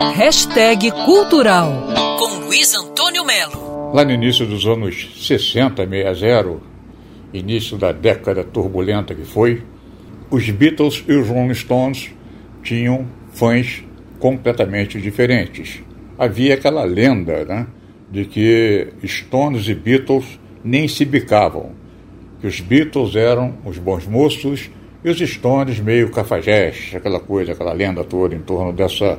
Hashtag Cultural com Luiz Antônio Melo. Lá no início dos anos 60, 60, início da década turbulenta que foi, os Beatles e os Rolling Stones tinham fãs completamente diferentes. Havia aquela lenda né, de que Stones e Beatles nem se bicavam, que os Beatles eram os bons moços e os Stones meio cafajeste, aquela coisa, aquela lenda toda em torno dessa,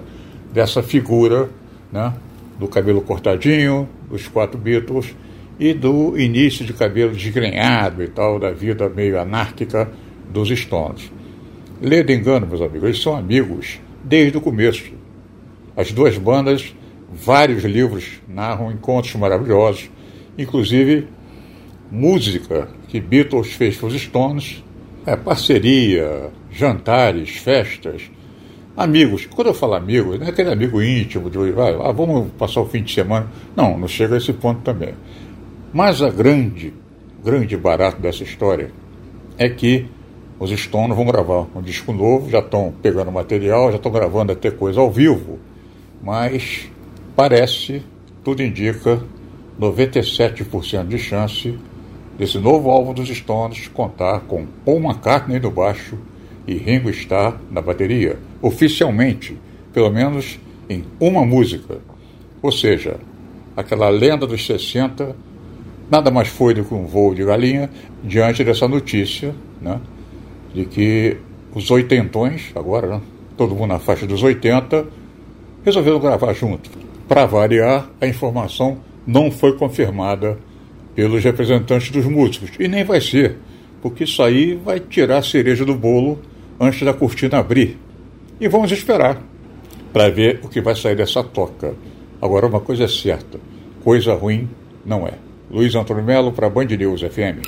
dessa figura né, do cabelo cortadinho, dos quatro Beatles e do início de cabelo desgrenhado e tal, da vida meio anárquica dos Stones. Lê de engano, meus amigos, eles são amigos desde o começo. As duas bandas, vários livros narram encontros maravilhosos, inclusive música que Beatles fez com os Stones, é, parceria, jantares, festas, amigos. Quando eu falo amigos, não é aquele amigo íntimo de ah, vamos passar o fim de semana. Não, não chega a esse ponto também. Mas a grande, grande barato dessa história é que os Stones vão gravar um disco novo, já estão pegando material, já estão gravando até coisa ao vivo, mas parece, tudo indica, 97% de chance desse novo álbum dos Stones contar com Paul McCartney no baixo e Ringo Starr na bateria, oficialmente, pelo menos em uma música. Ou seja, aquela lenda dos 60 nada mais foi do que um voo de galinha diante dessa notícia, né? de que os oitentões, agora, né, todo mundo na faixa dos 80, resolveram gravar junto. Para variar, a informação não foi confirmada pelos representantes dos músicos. E nem vai ser, porque isso aí vai tirar a cereja do bolo antes da cortina abrir. E vamos esperar para ver o que vai sair dessa toca. Agora, uma coisa é certa: coisa ruim não é. Luiz Antônio Melo para Band News FM.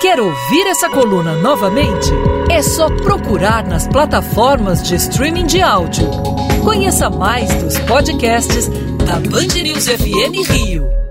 Quer ouvir essa coluna novamente? É só procurar nas plataformas de streaming de áudio. Conheça mais dos podcasts da Band News FM Rio.